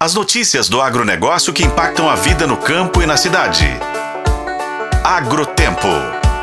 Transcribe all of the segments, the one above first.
As notícias do agronegócio que impactam a vida no campo e na cidade. Agrotempo.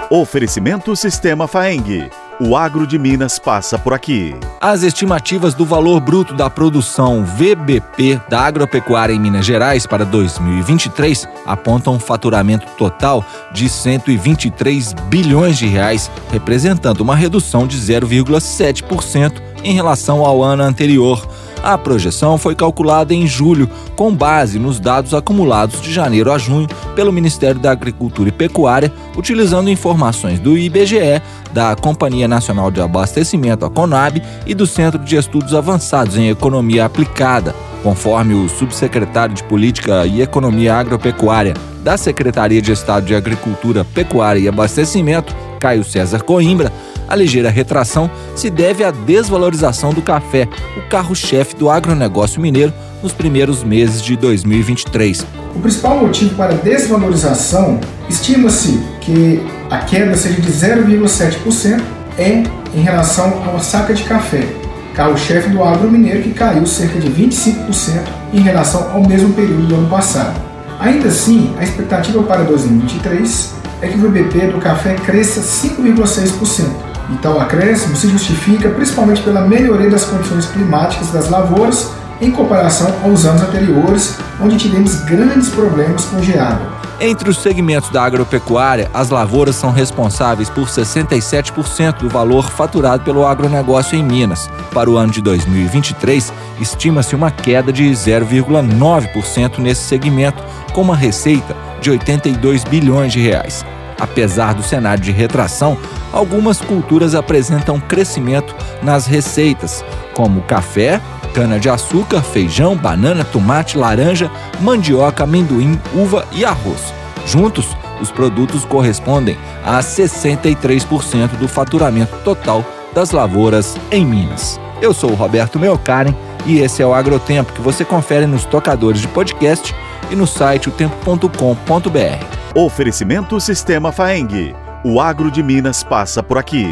Oferecimento Sistema Faeng. O agro de Minas passa por aqui. As estimativas do valor bruto da produção VBP da agropecuária em Minas Gerais para 2023 apontam um faturamento total de 123 bilhões de reais, representando uma redução de 0,7% em relação ao ano anterior. A projeção foi calculada em julho, com base nos dados acumulados de janeiro a junho pelo Ministério da Agricultura e Pecuária, utilizando informações do IBGE, da Companhia Nacional de Abastecimento, a CONAB, e do Centro de Estudos Avançados em Economia Aplicada. Conforme o subsecretário de Política e Economia Agropecuária da Secretaria de Estado de Agricultura, Pecuária e Abastecimento, Caio César Coimbra, a ligeira retração se deve à desvalorização do café, o carro-chefe do agronegócio mineiro, nos primeiros meses de 2023. O principal motivo para a desvalorização estima-se que a queda seja de 0,7% é em relação à saca de café, carro-chefe do agro mineiro que caiu cerca de 25% em relação ao mesmo período do ano passado. Ainda assim, a expectativa para 2023 é que o VBP do café cresça 5,6%, e tal acréscimo se justifica principalmente pela melhoria das condições climáticas das lavouras em comparação aos anos anteriores, onde tivemos grandes problemas com geada. Entre os segmentos da agropecuária, as lavouras são responsáveis por 67% do valor faturado pelo agronegócio em Minas. Para o ano de 2023, estima-se uma queda de 0,9% nesse segmento, com uma receita de 82 bilhões de reais. Apesar do cenário de retração, algumas culturas apresentam crescimento nas receitas, como café, cana-de-açúcar, feijão, banana, tomate, laranja, mandioca, amendoim, uva e arroz. Juntos, os produtos correspondem a 63% do faturamento total das lavouras em Minas. Eu sou o Roberto Meocaren e esse é o Agrotempo que você confere nos tocadores de podcast e no site otempo.com.br. Oferecimento Sistema Faeng. O agro de Minas passa por aqui.